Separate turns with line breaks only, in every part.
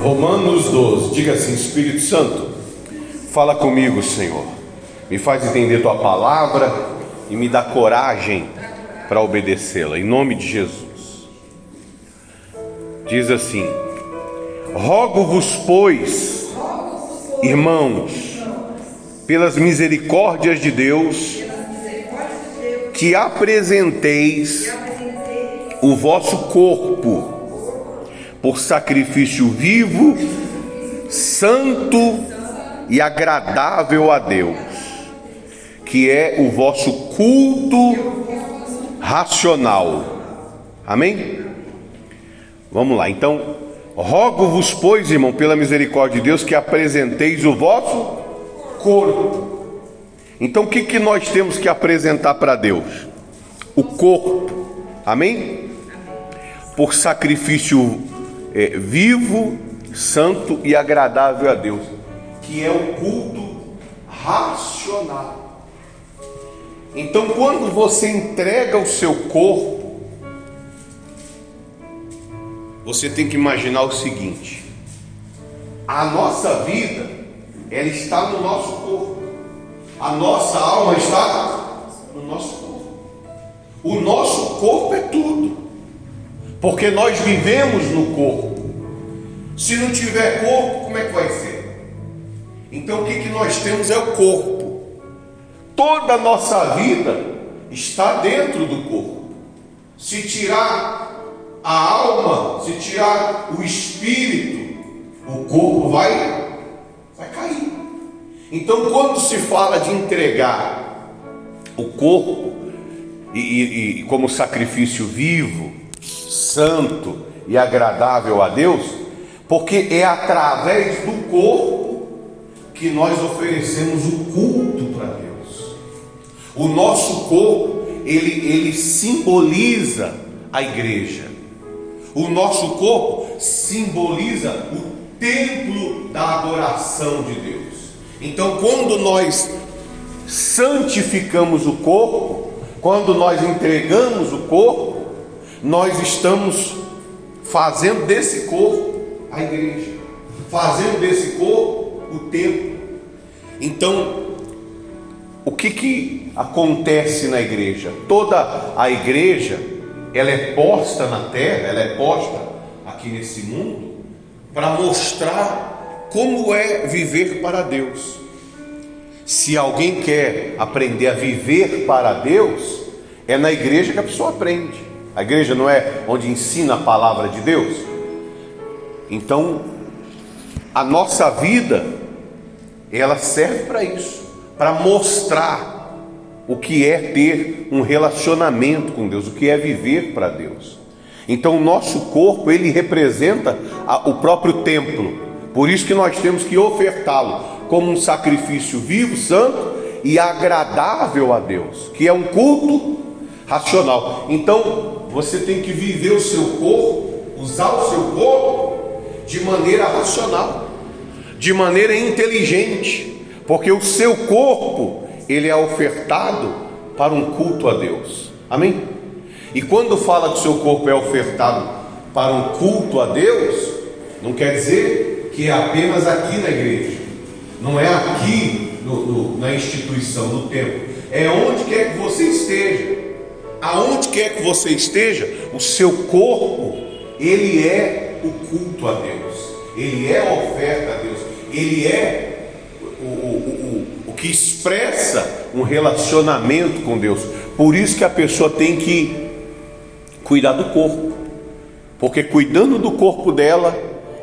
Romanos 12, diga assim: Espírito Santo, fala comigo, Senhor, me faz entender tua palavra e me dá coragem para obedecê-la, em nome de Jesus. Diz assim: Rogo-vos, pois, irmãos, pelas misericórdias de Deus, que apresenteis o vosso corpo por sacrifício vivo, santo e agradável a Deus, que é o vosso culto racional. Amém? Vamos lá, então, rogo-vos, pois, irmão, pela misericórdia de Deus, que apresenteis o vosso corpo. Então, o que, que nós temos que apresentar para Deus? O corpo, amém? Por sacrifício é, vivo, santo e agradável a Deus, que é o culto racional. Então, quando você entrega o seu corpo, você tem que imaginar o seguinte: a nossa vida, ela está no nosso corpo, a nossa alma está no nosso corpo. O nosso corpo é tudo porque nós vivemos no corpo. Se não tiver corpo, como é que vai ser? Então o que, que nós temos é o corpo. Toda a nossa vida está dentro do corpo. Se tirar a alma, se tirar o espírito, o corpo vai, vai cair. Então, quando se fala de entregar o corpo e, e, e como sacrifício vivo, santo e agradável a Deus, porque é através do corpo que nós oferecemos o culto para Deus. O nosso corpo, ele, ele simboliza a igreja. O nosso corpo simboliza o templo da adoração de Deus. Então, quando nós santificamos o corpo, quando nós entregamos o corpo, nós estamos fazendo desse corpo a igreja, fazendo desse corpo o templo. Então, o que, que acontece na igreja? Toda a igreja, ela é posta na terra, ela é posta aqui nesse mundo, para mostrar como é viver para Deus. Se alguém quer aprender a viver para Deus, é na igreja que a pessoa aprende. A igreja não é onde ensina a palavra de Deus? Então, a nossa vida, ela serve para isso, para mostrar o que é ter um relacionamento com Deus, o que é viver para Deus. Então, o nosso corpo, ele representa a, o próprio templo. Por isso que nós temos que ofertá-lo como um sacrifício vivo, santo e agradável a Deus, que é um culto racional. Então, você tem que viver o seu corpo, usar o seu corpo de maneira racional, de maneira inteligente, porque o seu corpo ele é ofertado para um culto a Deus. Amém? E quando fala que o seu corpo é ofertado para um culto a Deus, não quer dizer que é apenas aqui na igreja, não é aqui no, no, na instituição, no templo, é onde quer que você esteja aonde quer que você esteja, o seu corpo, ele é o culto a Deus, ele é a oferta a Deus, ele é o, o, o, o que expressa um relacionamento com Deus. Por isso que a pessoa tem que cuidar do corpo, porque cuidando do corpo dela,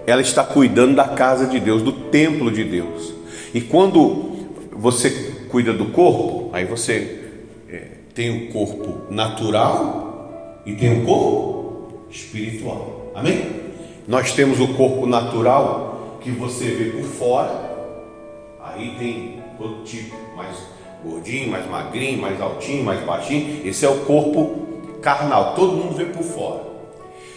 ela está cuidando da casa de Deus, do templo de Deus. E quando você cuida do corpo, aí você tem o corpo natural e tem o corpo espiritual. Amém? Nós temos o corpo natural que você vê por fora. Aí tem todo tipo, mais gordinho, mais magrinho, mais altinho, mais baixinho. Esse é o corpo carnal. Todo mundo vê por fora.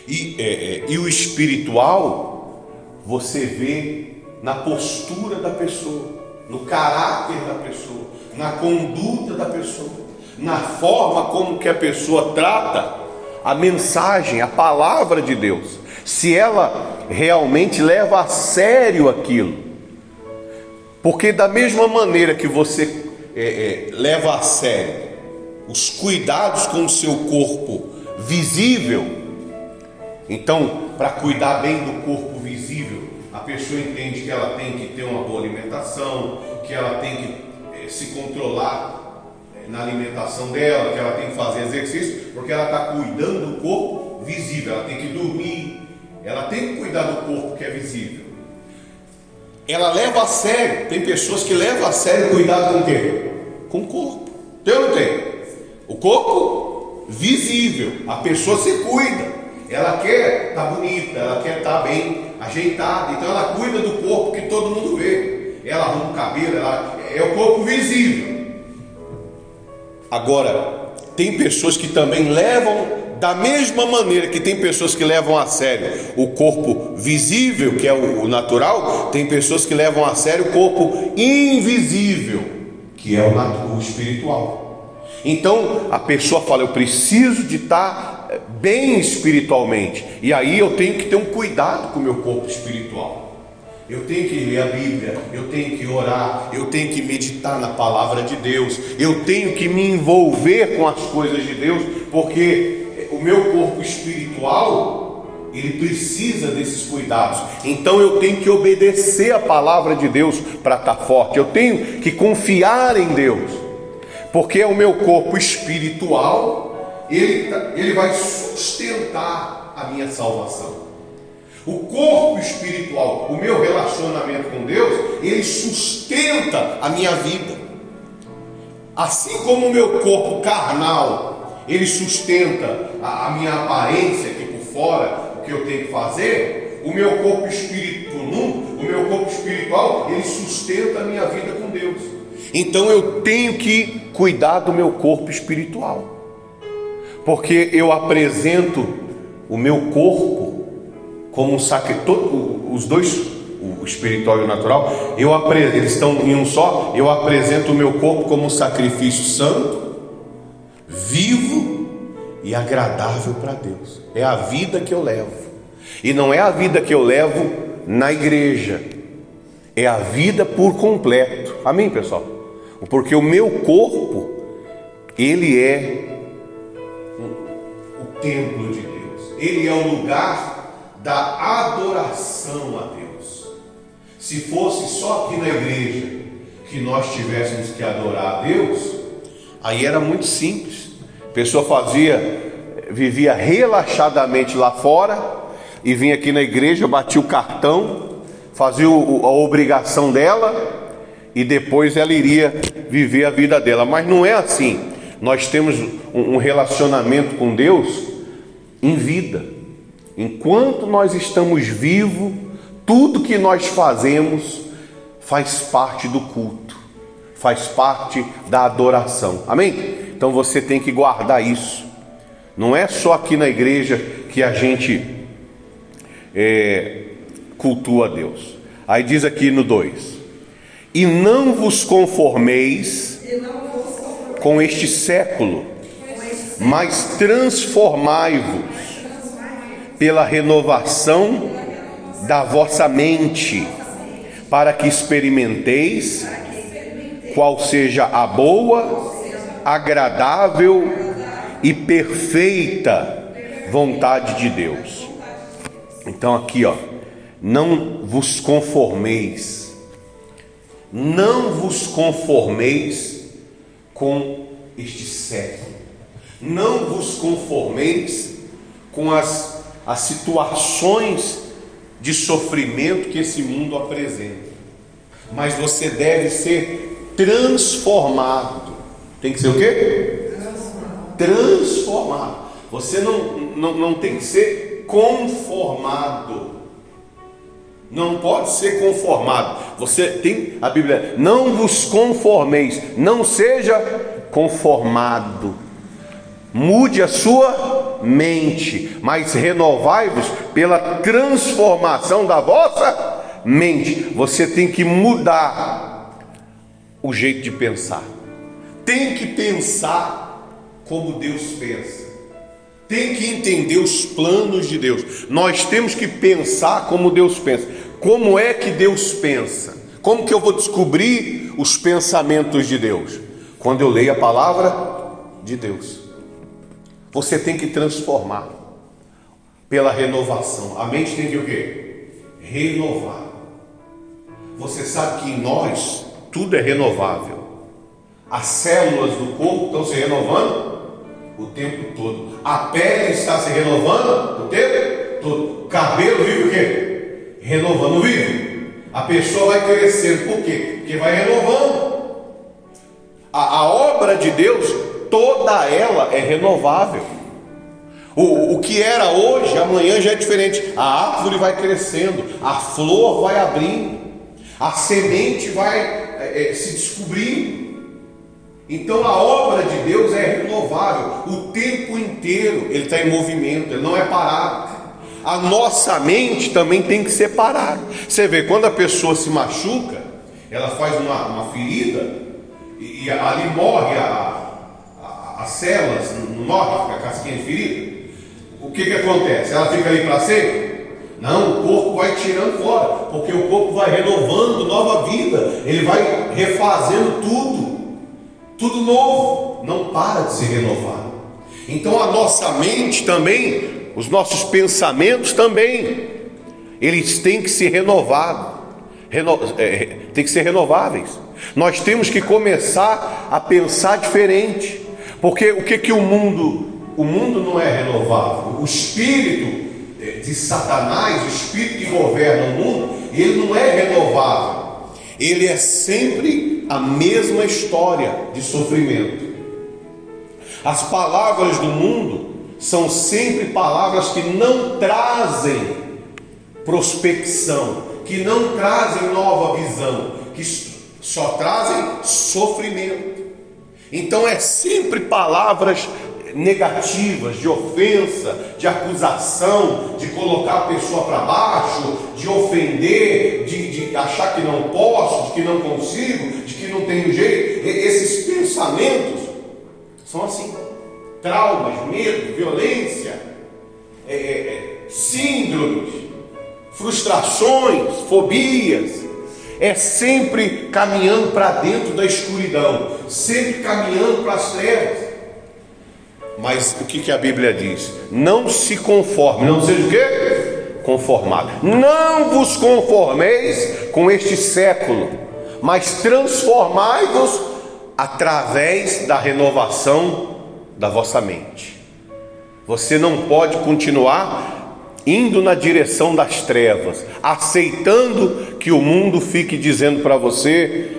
E, é, é, e o espiritual você vê na postura da pessoa, no caráter da pessoa, na conduta da pessoa na forma como que a pessoa trata a mensagem, a palavra de Deus. Se ela realmente leva a sério aquilo. Porque da mesma maneira que você é, é, leva a sério os cuidados com o seu corpo visível, então, para cuidar bem do corpo visível, a pessoa entende que ela tem que ter uma boa alimentação, que ela tem que é, se controlar na alimentação dela, que ela tem que fazer exercício, porque ela está cuidando do corpo visível, ela tem que dormir, ela tem que cuidar do corpo que é visível. Ela leva a sério, tem pessoas que levam a sério cuidado com o quê? Com o corpo. Tem ou não tem? O corpo visível, a pessoa se cuida. Ela quer estar tá bonita, ela quer estar tá bem ajeitada, então ela cuida do corpo que todo mundo vê. Ela arruma o cabelo, ela, é o corpo visível. Agora, tem pessoas que também levam da mesma maneira que tem pessoas que levam a sério o corpo visível, que é o natural, tem pessoas que levam a sério o corpo invisível, que é o, espiritual. Então a pessoa fala: Eu preciso de estar eh, bem espiritualmente, e aí eu tenho que ter um cuidado com o meu corpo espiritual. Eu tenho que ler a Bíblia, eu tenho que orar, eu tenho que meditar na palavra de Deus, eu tenho que me envolver com as coisas de Deus, porque o meu corpo espiritual, ele precisa desses cuidados. Então eu tenho que obedecer a palavra de Deus para estar tá forte. Eu tenho que confiar em Deus. Porque é o meu corpo espiritual, ele, ele vai sustentar a minha salvação. O corpo espiritual, o meu relacionamento com Deus, ele sustenta a minha vida. Assim como o meu corpo carnal, ele sustenta a, a, minha aparência aqui por fora, o que eu tenho que fazer, o meu corpo espiritual, o meu corpo espiritual, ele sustenta a minha vida com Deus. Então eu tenho que cuidar do meu corpo espiritual. Porque eu apresento o meu corpo como um sacrifício, os dois, o espiritual e o natural, eu eles estão em um só, eu apresento o meu corpo como um sacrifício santo, vivo e agradável para Deus. É a vida que eu levo. E não é a vida que eu levo na igreja, é a vida por completo. Amém, pessoal? Porque o meu corpo, ele é o templo de Deus, ele é o lugar da adoração a Deus. Se fosse só aqui na igreja que nós tivéssemos que adorar a Deus, aí era muito simples. A pessoa fazia, vivia relaxadamente lá fora e vinha aqui na igreja, batia o cartão, fazia a obrigação dela e depois ela iria viver a vida dela. Mas não é assim. Nós temos um relacionamento com Deus em vida. Enquanto nós estamos vivos, tudo que nós fazemos faz parte do culto, faz parte da adoração. Amém? Então você tem que guardar isso. Não é só aqui na igreja que a gente é, cultua a Deus. Aí diz aqui no 2: E não vos conformeis com este século, mas transformai-vos pela renovação da vossa mente, para que experimenteis qual seja a boa, agradável e perfeita vontade de Deus. Então aqui, ó, não vos conformeis, não vos conformeis com este século, não vos conformeis com as, as situações de sofrimento que esse mundo apresenta, mas você deve ser transformado tem que ser o quê? Transformado. Você não, não, não tem que ser conformado. Não pode ser conformado. Você tem a Bíblia, não vos conformeis, não seja conformado. Mude a sua mente, mas renovai-vos pela transformação da vossa mente. Você tem que mudar o jeito de pensar tem que pensar como Deus pensa. tem que entender os planos de Deus. Nós temos que pensar como Deus pensa. Como é que Deus pensa? Como que eu vou descobrir os pensamentos de Deus? Quando eu leio a palavra de Deus. Você tem que transformar pela renovação. A mente tem que o quê? Renovar. Você sabe que em nós tudo é renovável. As células do corpo estão se renovando o tempo todo. A pele está se renovando o tempo todo. O cabelo vive o quê? Renovando vive. A pessoa vai crescendo. Por quê? Porque vai renovando. A, a obra de Deus, toda ela é renovável. O, o que era hoje, amanhã já é diferente. A árvore vai crescendo, a flor vai abrindo, a semente vai é, é se descobrindo. Então a obra de Deus é renovável, o tempo inteiro ele está em movimento, ele não é parado. A nossa mente também tem que ser parada. Você vê, quando a pessoa se machuca, ela faz uma, uma ferida e, e, ali morre a, as células, não morre, a casquinha de ferida. O que, que acontece? Ela fica ali para sempre? Não, o corpo vai tirando fora, porque o corpo vai renovando nova vida, ele vai refazendo tudo tudo novo, não para de se renovar. Então a nossa mente também, os nossos pensamentos também, eles têm que ser renovados, reno, é, tem que ser renováveis. Nós temos que começar a pensar diferente, porque o que que o mundo, o mundo não é renovável. O espírito de Satanás, o espírito que governa o mundo, ele não é renovável. Ele é sempre a mesma história de sofrimento. As palavras do mundo são sempre palavras que não trazem prospecção, que não trazem nova visão, que só trazem sofrimento. Então é sempre palavras negativas, de ofensa, de acusação, de colocar a pessoa para baixo, de ofender, de, de, achar que não posso, de que não consigo, de que não tenho jeito. Esses pensamentos são assim: traumas, medo, violência, é, é, é síndromes, frustrações, fobias. É sempre caminhando para dentro da escuridão, sempre caminhando para as trevas. Mas o que, que a Bíblia diz? Não se conforme, não seja o quê? Conformado. Não vos conformeis com este século, mas transformai-vos através da renovação da vossa mente. Você não pode continuar indo na direção das trevas, aceitando que o mundo fique dizendo para você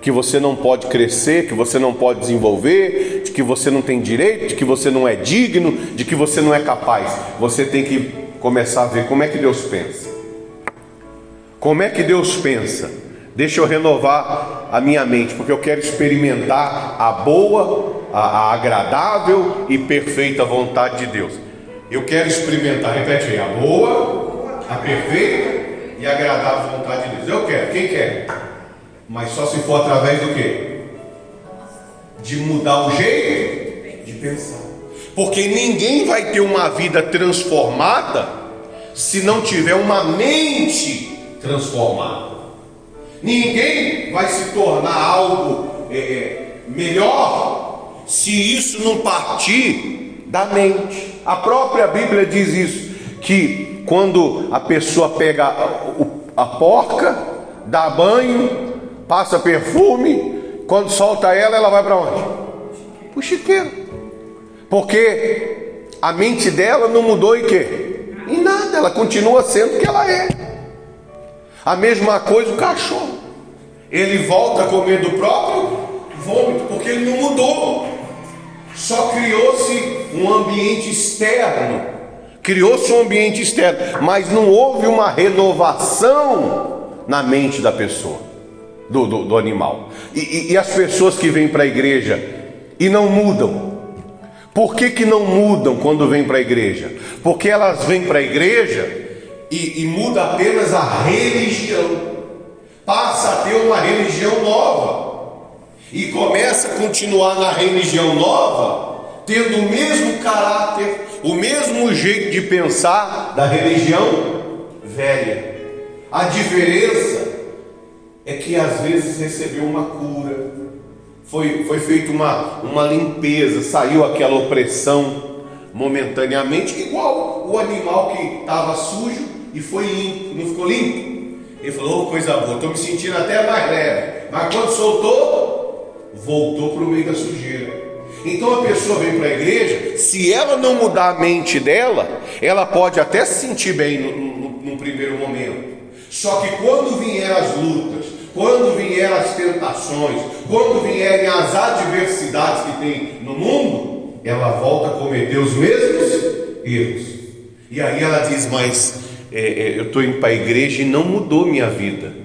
que você não pode crescer, que você não pode desenvolver, de que você não tem direito, de que você não é digno, de que você não é capaz. Você tem que começar a ver como é que Deus pensa. Como é que Deus pensa? Deixa eu renovar a minha mente, porque eu quero experimentar a boa, a, agradável e perfeita vontade de Deus. Eu quero experimentar, repete aí, a boa, a perfeita e agradável vontade de Deus. Eu quero, quem quer? Mas só se for através do quê? De mudar o jeito de pensar. Porque ninguém vai ter uma vida transformada se não tiver uma mente transformada. Ninguém vai se tornar algo é, é melhor se isso não partir da mente. A própria Bíblia diz isso: que quando a pessoa pega a, a porca, dá banho, passa perfume, quando solta ela, ela vai para onde? Para o chiqueiro. Porque a mente dela não mudou em quê? Em nada, ela continua sendo o que ela é. A mesma coisa o cachorro. Ele volta a comer do próprio vômito, porque ele não mudou. Só criou-se um ambiente externo. Criou-se um ambiente externo, mas não houve uma renovação na mente da pessoa do, do, do animal. E, e, e, as pessoas que vêm para a igreja e não mudam. Por que, que não mudam quando vêm para a igreja? Porque elas vêm para a igreja e, e muda apenas a religião. Passa a ter uma religião nova. E começa a continuar na religião nova, tendo o mesmo caráter, o mesmo jeito de pensar da religião velha. A diferença é que às vezes recebeu uma cura, foi, foi feita uma, uma limpeza, saiu aquela opressão momentaneamente, igual o animal que estava sujo e foi limpo, não ficou limpo? Ele falou, oh, coisa boa, estou me sentindo até mais leve. Mas quando soltou, voltou para o meio da sujeira. Então a pessoa vem para a igreja, se ela não mudar a mente dela, ela pode até se sentir bem no, no, no primeiro momento. Só que quando vier as lutas, quando vier as tentações, quando vierem as adversidades que tem no mundo, ela volta a cometer os mesmos erros. E aí ela diz: Mas é, é, eu estou indo para a igreja e não mudou minha vida.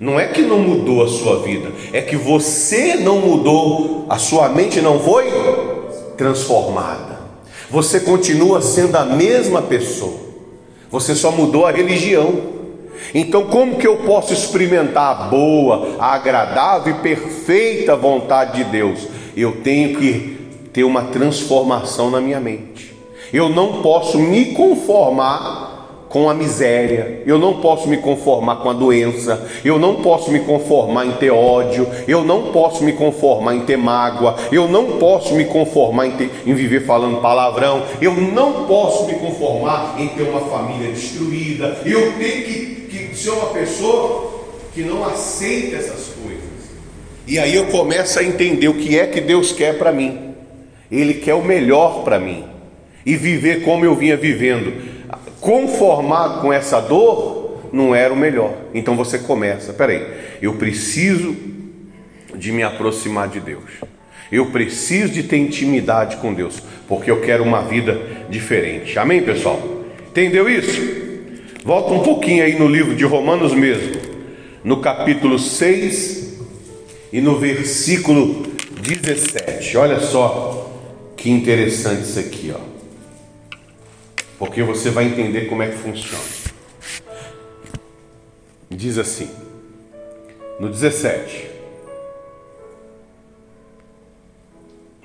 Não é que não mudou a sua vida, é que você não mudou, a sua mente não foi transformada. Você continua sendo a mesma pessoa, você só mudou a religião. Então, como que eu posso experimentar a boa, a agradável e perfeita vontade de Deus? Eu tenho que ter uma transformação na minha mente. Eu não posso me conformar com a miséria, eu não posso me conformar com a doença, eu não posso me conformar em ter ódio, eu não posso me conformar em ter mágoa, eu não posso me conformar em, ter, em viver falando palavrão, eu não posso me conformar em ter uma família destruída, eu tenho que, que ser uma pessoa que não aceita essas coisas. E aí eu começo a entender o que é que Deus quer para mim. Ele quer o melhor para mim. E viver como eu vinha vivendo conformado com essa dor, não era o melhor. Então você começa, peraí, eu preciso de me aproximar de Deus. Eu preciso de ter intimidade com Deus, porque eu quero uma vida diferente. Amém, pessoal? Entendeu isso? Volta um pouquinho aí no livro de Romanos mesmo, no capítulo 6 e no versículo 17. Olha só que interessante isso aqui, ó porque você vai entender como é que funciona. Diz assim, no 17.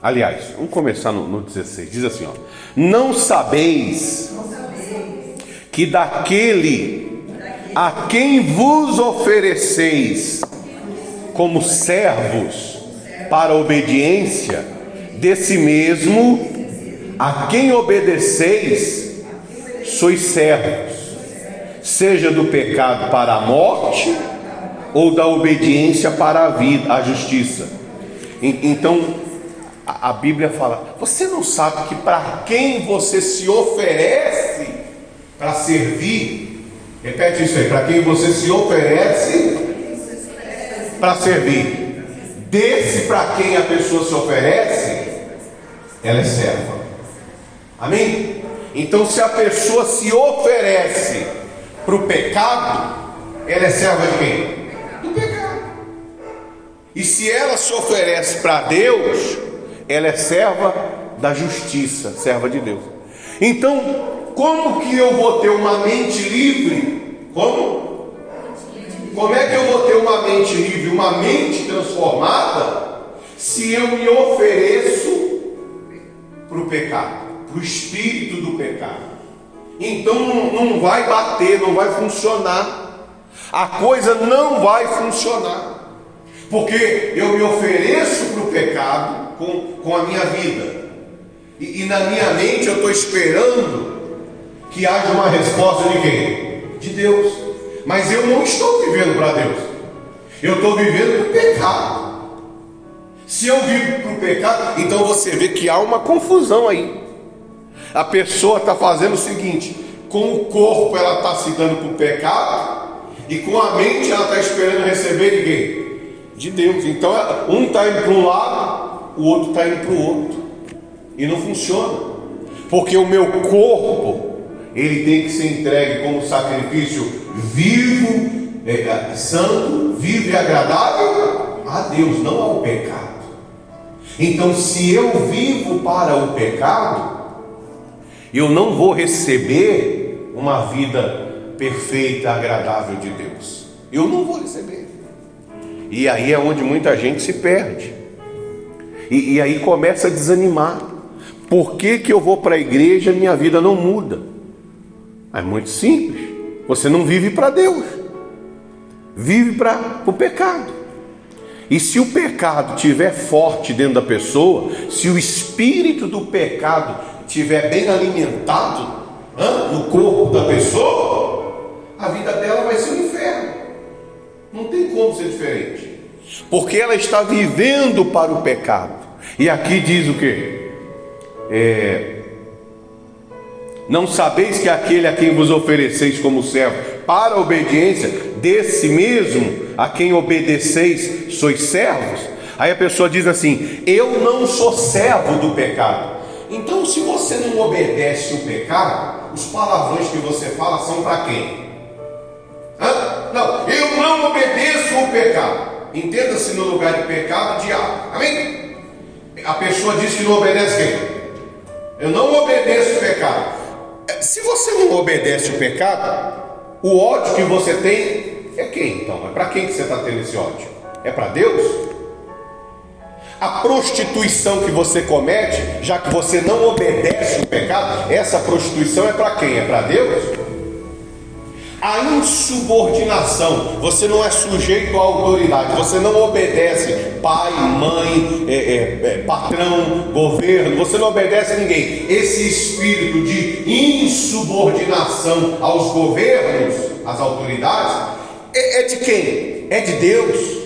Aliás, vamos começar no, no 16. Diz assim: ó, Não sabeis que daquele a quem vos ofereceis como servos para obediência, desse mesmo a quem obedeceis, sois servos, seja do pecado para a morte ou da obediência para a vida, a justiça. Então, a Bíblia fala: você não sabe que para quem você se oferece para servir, repete isso aí, para quem você se oferece para servir, desse para quem a pessoa se oferece, ela é serva. Amém? Então, se a pessoa se oferece para o pecado, ela é serva de quem? Do pecado. E se ela se oferece para Deus, ela é serva da justiça, serva de Deus. Então, como que eu vou ter uma mente livre? Como? Como é que eu vou ter uma mente livre, uma mente transformada, se eu me ofereço para o pecado? O espírito do pecado. Então não vai bater, não vai funcionar. A coisa não vai funcionar. Porque eu me ofereço para o pecado com, com a minha vida. E, e na minha mente eu estou esperando que haja uma resposta de quem? De Deus. Mas eu não estou vivendo para Deus. Eu estou vivendo para o pecado. Se eu vivo para o pecado, então você vê que há uma confusão aí. A pessoa está fazendo o seguinte: com o corpo ela está se dando para o pecado, e com a mente ela está esperando receber de quem? De Deus. Então um está indo para um lado, o outro está indo para o outro. E não funciona. Porque o meu corpo, ele tem que ser entregue como sacrifício vivo, é, santo, vivo e agradável a Deus, não ao pecado. Então, se eu vivo para o pecado, eu não vou receber uma vida perfeita, agradável de Deus. Eu não vou receber. E aí é onde muita gente se perde. E, e aí começa a desanimar. por que, que eu vou para a igreja e minha vida não muda? É muito simples. Você não vive para Deus, vive para o pecado. E se o pecado estiver forte dentro da pessoa, se o espírito do pecado estiver bem alimentado no corpo da pessoa, a vida dela vai ser um inferno. Não tem como ser diferente. Porque ela está vivendo para o pecado. E aqui diz o que? É, não sabeis que aquele a quem vos ofereceis como servo para a obediência, desse mesmo a quem obedeceis sois servos? Aí a pessoa diz assim: Eu não sou servo do pecado. Então, se você não obedece o pecado, os palavrões que você fala são para quem? Hã? Não, eu não obedeço o pecado. Entenda-se no lugar de pecado, diabo. Amém? A pessoa diz que não obedece quem? Eu não obedeço o pecado. Se você não obedece o pecado, o ódio que você tem é quem então? É para quem que você está tendo esse ódio? É para Deus? A prostituição que você comete, já que você não obedece o pecado, essa prostituição é para quem? É para Deus? A insubordinação, você não é sujeito à autoridade, você não obedece pai, mãe, é, é, é, patrão, governo, você não obedece a ninguém. Esse espírito de insubordinação aos governos, às autoridades, é, é de quem? É de Deus.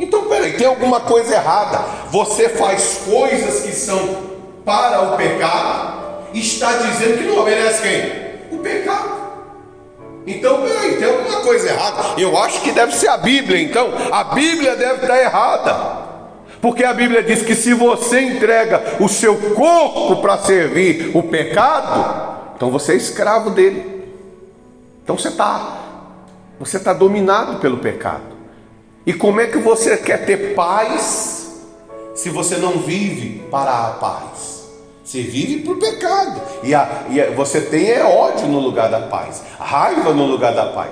Então, peraí, tem alguma coisa errada. Você faz coisas que são para o pecado, está dizendo que não obedece quem? O pecado. Então, peraí, tem alguma coisa errada. Eu acho que deve ser a Bíblia, então. A Bíblia deve estar errada. Porque a Bíblia diz que se você entrega o seu corpo para servir o pecado, então você é escravo dele. Então você está, você está dominado pelo pecado. E como é que você quer ter paz se você não vive para a paz? Você vive por pecado. E, a, e a, você tem é ódio no lugar da paz, raiva no lugar da paz.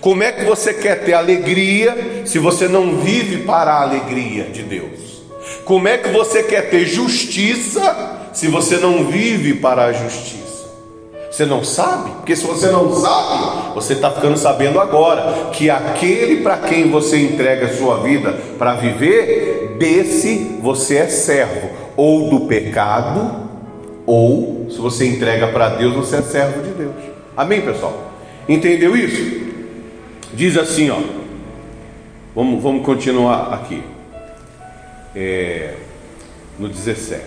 Como é que você quer ter alegria se você não vive para a alegria de Deus? Como é que você quer ter justiça se você não vive para a justiça? Você não sabe? Porque se você não sabe, você está ficando sabendo agora que aquele para quem você entrega a sua vida para viver, desse você é servo ou do pecado, ou se você entrega para Deus, você é servo de Deus. Amém, pessoal? Entendeu isso? Diz assim, ó. Vamos, vamos continuar aqui. É, no 17.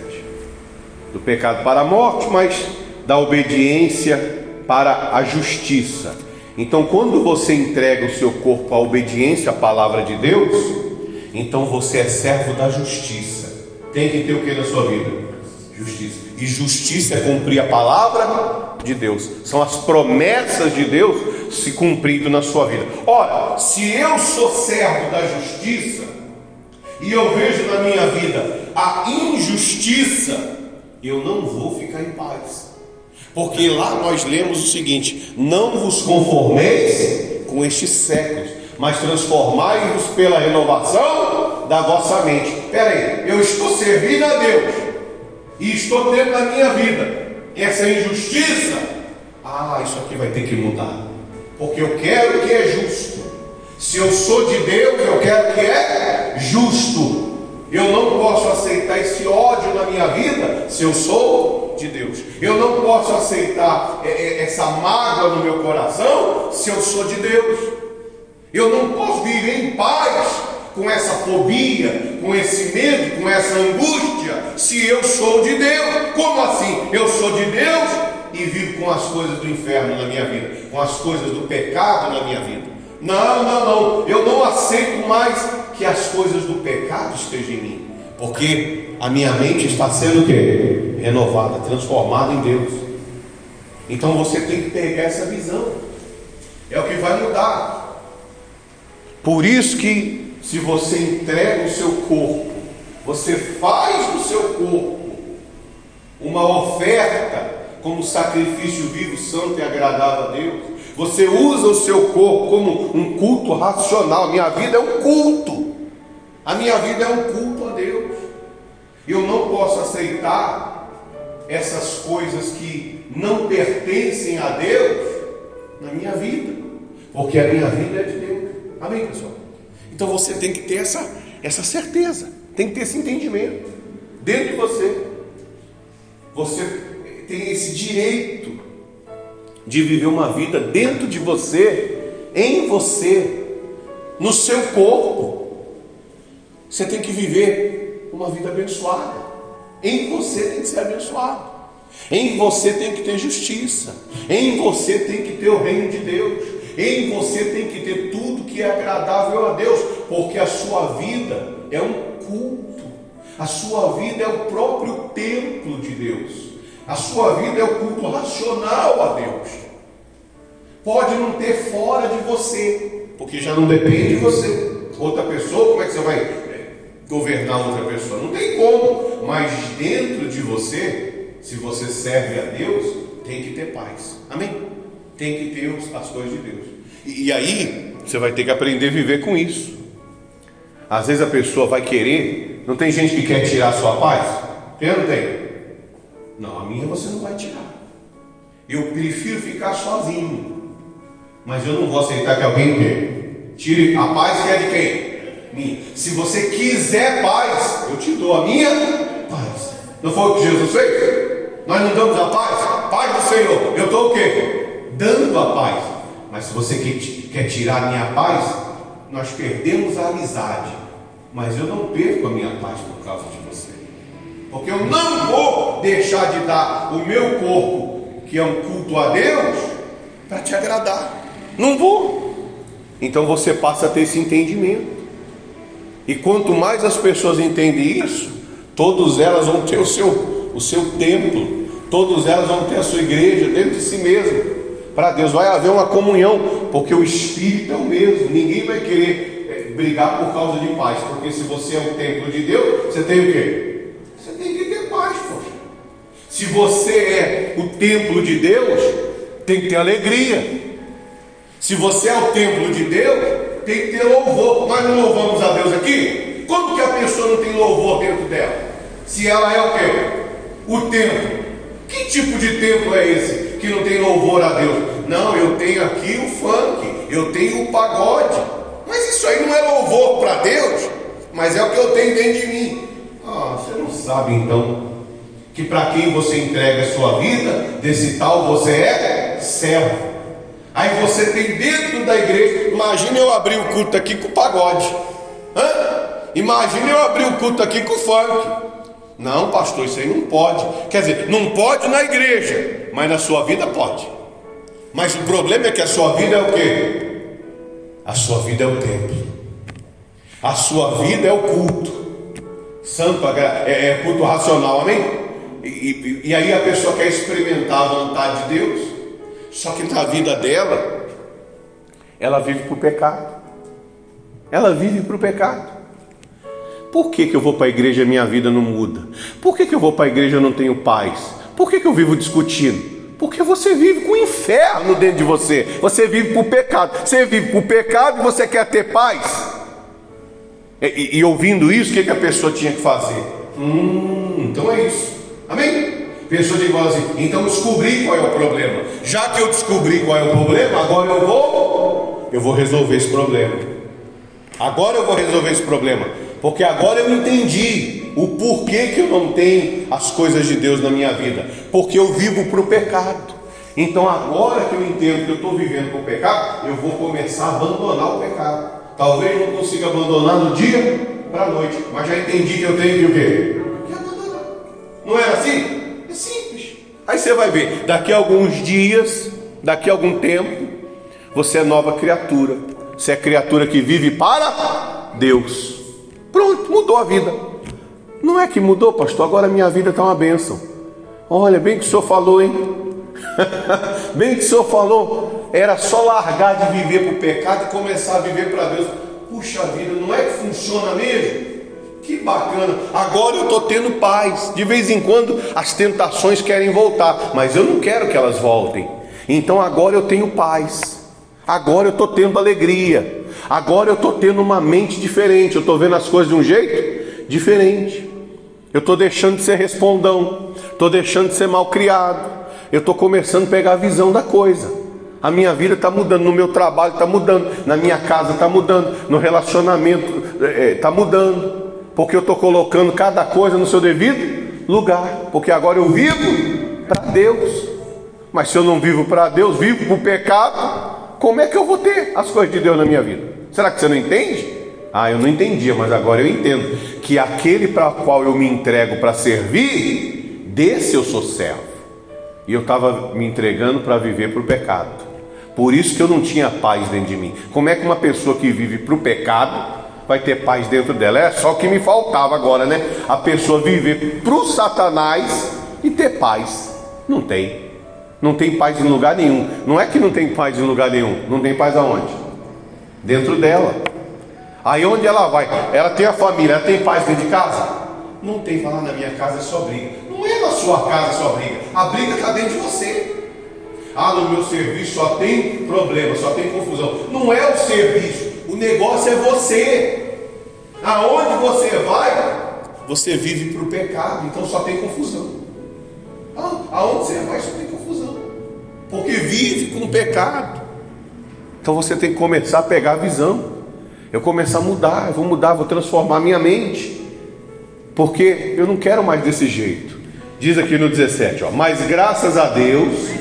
Do pecado para a morte, mas da obediência para a justiça. Então, quando você entrega o seu corpo à obediência à palavra de Deus, então você é servo da justiça tem que ter o que na sua vida? Justiça. E justiça é cumprir a palavra de Deus. São as promessas de Deus se cumprindo na sua vida. Ora, se eu sou servo da justiça e eu vejo na minha vida a injustiça, eu não vou ficar em paz. Porque lá nós lemos o seguinte: não vos conformeis com estes séculos, mas transformai-vos pela renovação da vossa mente. Espera aí, eu estou servindo a Deus e estou tendo na minha vida essa injustiça. Ah, isso aqui vai ter que mudar, porque eu quero que é justo. Se eu sou de Deus, eu quero que é justo. Eu não posso aceitar esse ódio na minha vida se eu sou de Deus. Eu não posso aceitar é, é, essa mágoa no meu coração se eu sou de Deus. Eu não posso viver em paz com essa fobia, com esse medo, com essa angústia, se eu sou de Deus. Como assim? Eu sou de Deus e vivo com as coisas do inferno na minha vida, com as coisas do pecado na minha vida. Não, não, não. Eu não aceito mais que as coisas do pecado estejam em mim, porque a minha mente está sendo? Renovada, transformada em Deus. Então você tem que pegar essa visão. É o que vai mudar. Por isso que se você entrega o seu corpo, você faz do seu corpo uma oferta como sacrifício vivo, santo e agradável a Deus. Você usa o seu corpo como um culto racional. Minha vida é um culto. A minha vida é um culto. Eu não posso aceitar essas coisas que não pertencem a Deus na minha vida, porque a minha vida é de Deus. Amém, pessoal? Então você tem que ter essa, essa certeza, tem que ter esse entendimento dentro de você. Você tem esse direito de viver uma vida dentro de você, em você, no seu corpo. Você tem que viver uma vida abençoada. Em você tem que ser abençoado. Em você tem que ter justiça. Em você tem que ter o reino de Deus. Em você tem que ter tudo que é agradável a Deus, porque a sua vida é um culto. A sua vida é o próprio templo de Deus. A sua vida é o culto racional a Deus. Pode não ter fora de você, porque já não depende de você. Outra pessoa, como é que você vai governar outra pessoa? Não tem como, mas dentro de você, se você serve a Deus, tem que ter paz. Amém? Tem que ter as coisas de Deus. E, e aí, você vai ter que aprender a viver com isso. Às vezes a pessoa vai querer, não tem gente que quer tirar a sua paz? Tem ou não tem? Não, a minha você não vai tirar. Eu prefiro ficar sozinho. Mas eu não vou aceitar que alguém. Tire a paz que é de quem? Minha. Se você quiser paz, eu te dou a minha paz. Não foi o que Jesus fez? Nós não damos a paz? Paz do Senhor. Eu estou o quê? Dando a paz. Mas se você quer tirar a minha paz, nós perdemos a amizade. Mas eu não perco a minha paz por causa de você. Porque eu não vou deixar de dar o meu corpo, que é um culto a Deus, para te agradar. Não vou. Então você passa a ter esse entendimento. E quanto mais as pessoas entendem isso, todas elas vão ter o seu, o seu templo, todas elas vão ter a sua igreja dentro de si mesmo. Para Deus vai haver uma comunhão, porque o Espírito é o mesmo. Ninguém vai querer eh, brigar por causa de paz, porque se você é o templo de Deus, você tem o quê? Você tem que ter paz, poxa. Se você é o templo de Deus, tem que ter alegria. Se você é o templo de Deus, tem que ter louvor. Nós não louvamos a Deus aqui? Como que a pessoa não tem louvor dentro dela? Se ela é o quê? O templo. Que tipo de templo é esse que não tem louvor a Deus? Não, eu tenho aqui o funk, eu tenho o pagode. Mas isso aí não é louvor para Deus, mas é o que eu tenho dentro de mim. Ah, você não sabe então que para quem você entrega a sua vida, desse tal você é servo. Aí você tem dentro da igreja, imagina eu abrir o culto aqui com pagode. Hã? Imagina eu abrir o culto aqui com funk. Não, pastor, isso aí não pode. Quer dizer, não pode na igreja, mas na sua vida pode. Mas o problema é que a sua vida é o quê? A sua vida é o templo. A sua vida é o culto. Santo é, é culto racional, amém? E, e, e aí a pessoa quer experimentar a vontade de Deus. Só que na vida dela, ela vive para o pecado. Ela vive para o pecado. Por que, que eu vou para a igreja e minha vida não muda? Por que, que eu vou para a igreja e não tenho paz? Por que, que eu vivo discutindo? Porque você vive com o inferno dentro de você. Você vive para o pecado. Você vive para o pecado e você quer ter paz. E, e, e ouvindo isso, o que, que a pessoa tinha que fazer? Hum, então é isso. Amém? Pessoa de voz assim, então descobri qual é o problema. Já que eu descobri qual é o problema, agora eu vou, eu vou resolver esse problema. Agora eu vou resolver esse problema, porque agora eu entendi o porquê que eu não tenho as coisas de Deus na minha vida, porque eu vivo para o pecado. Então agora que eu entendo que eu estou vivendo para o pecado, eu vou começar a abandonar o pecado. Talvez não consiga abandonar no dia para a noite, mas já entendi que eu tenho que o quê? Que abandonar. Não era assim? Aí você vai ver, daqui a alguns dias, daqui a algum tempo, você é nova criatura. Você é criatura que vive para Deus. Pronto, mudou a vida. Não é que mudou, pastor, agora minha vida está uma bênção. Olha, bem que o senhor falou, hein? bem que o senhor falou, era só largar de viver para o pecado e começar a viver para Deus. Puxa vida, não é que funciona mesmo? Que bacana. Agora eu estou tendo paz. De vez em quando as tentações querem voltar, mas eu não quero que elas voltem. Então agora eu tenho paz. Agora eu estou tendo alegria. Agora eu estou tendo uma mente diferente. Eu estou vendo as coisas de um jeito diferente. Eu estou deixando de ser respondão, estou deixando de ser mal criado, eu estou começando a pegar a visão da coisa. A minha vida está mudando, no meu trabalho está mudando, na minha casa está mudando, no relacionamento está é, tá mudando, porque eu estou colocando cada coisa no seu devido lugar, porque agora eu vivo para Deus. Mas se eu não vivo para Deus, vivo para o pecado, como é que eu vou ter as coisas de Deus na minha vida? Será que você não entende? Ah, eu não entendia, mas agora eu entendo que aquele para qual eu me entrego para servir, desse eu sou servo. E eu estava me entregando para viver para o pecado. Por isso que eu não tinha paz dentro de mim. Como é que uma pessoa que vive para o pecado vai ter paz dentro dela? É só o que me faltava agora, né? A pessoa viver para o Satanás e ter paz. Não tem. Não tem paz em lugar nenhum. Não é que não tem paz em lugar nenhum. Não tem paz aonde? Dentro dela. Aí onde ela vai? Ela tem a família, ela tem paz dentro de casa? Não tem, falar na minha casa é só briga. Não é na sua casa só briga. A briga está dentro de você. Ah, no meu serviço só tem problema, só tem confusão. Não é o serviço, o negócio é você. Aonde você vai, você vive para o pecado, então só tem confusão. Ah, aonde você vai, só tem confusão. Porque vive com o pecado. Então você tem que começar a pegar a visão. Eu começar a mudar, eu vou mudar, vou transformar minha mente. Porque eu não quero mais desse jeito. Diz aqui no 17, ó, mas graças a Deus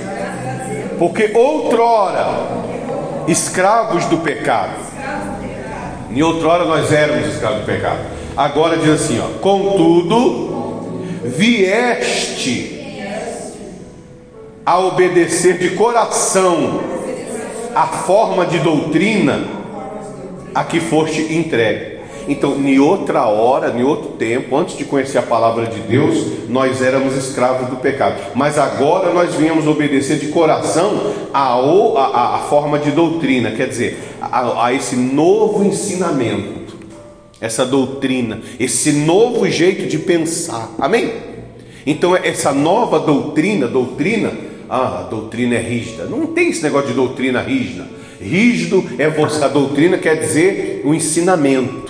porque outrora, escravos do pecado, em outrora nós éramos escravos do pecado. Agora diz assim: ó, contudo, vieste a obedecer de coração a forma de doutrina a que foste entregue. Então, em outra hora, em outro tempo, antes de conhecer a palavra de Deus, nós éramos escravos do pecado. Mas agora nós viemos obedecer de coração a, a, a forma de doutrina, quer dizer, a, a esse novo ensinamento, essa doutrina, esse novo jeito de pensar. Amém? Então, essa nova doutrina, doutrina, ah, a doutrina é rígida. Não tem esse negócio de doutrina rígida. Rígido é você, a doutrina quer dizer o ensinamento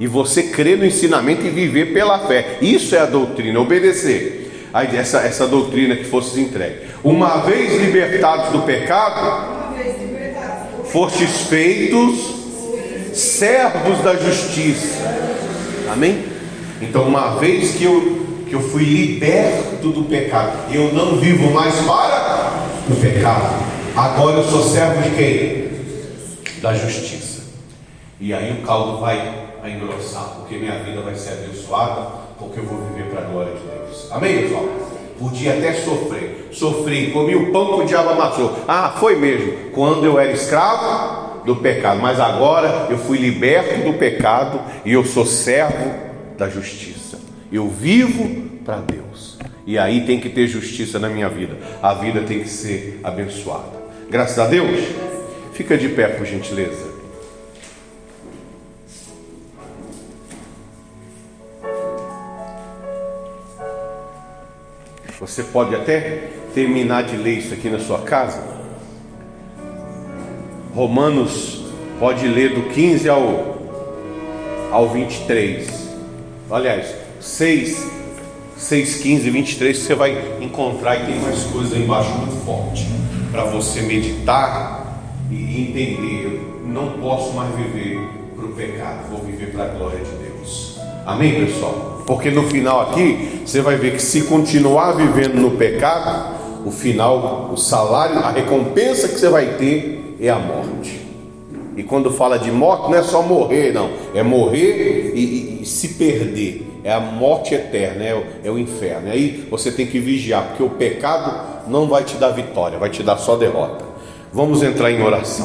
e você crer no ensinamento e viver pela fé. Isso é a doutrina, obedecer. Aí essa, essa doutrina que fosse entregue. Uma vez libertados do pecado, fostes feitos servos da justiça. Amém? Então, uma vez que eu, que eu fui liberto do pecado, eu não vivo mais para o pecado. Agora eu sou servo de quem? Da justiça. E aí o caldo vai a engrossar, porque minha vida vai ser abençoada, porque eu vou viver para a glória de Deus. Amém, pessoal? Podia até sofrer. Sofri, comi o pão que o diabo amassou. Ah, foi mesmo. Quando eu era escravo do pecado. Mas agora eu fui liberto do pecado e eu sou servo da justiça. Eu vivo para Deus. E aí tem que ter justiça na minha vida. A vida tem que ser abençoada. Graças a Deus. Fica de pé, por gentileza. Você pode até terminar de ler isso aqui na sua casa. Romanos pode ler do 15 ao, ao 23. Aliás, 6, 6, 15, 23 você vai encontrar e tem mais coisas aí embaixo muito forte para você meditar e entender. Eu não posso mais viver para o pecado, vou viver para a glória de Deus. Amém, pessoal? Porque no final aqui, você vai ver que se continuar vivendo no pecado, o final, o salário, a recompensa que você vai ter é a morte. E quando fala de morte, não é só morrer, não, é morrer e, e, e se perder. É a morte eterna, é é o inferno. E aí você tem que vigiar, porque o pecado não vai te dar vitória, vai te dar só derrota. Vamos entrar em oração.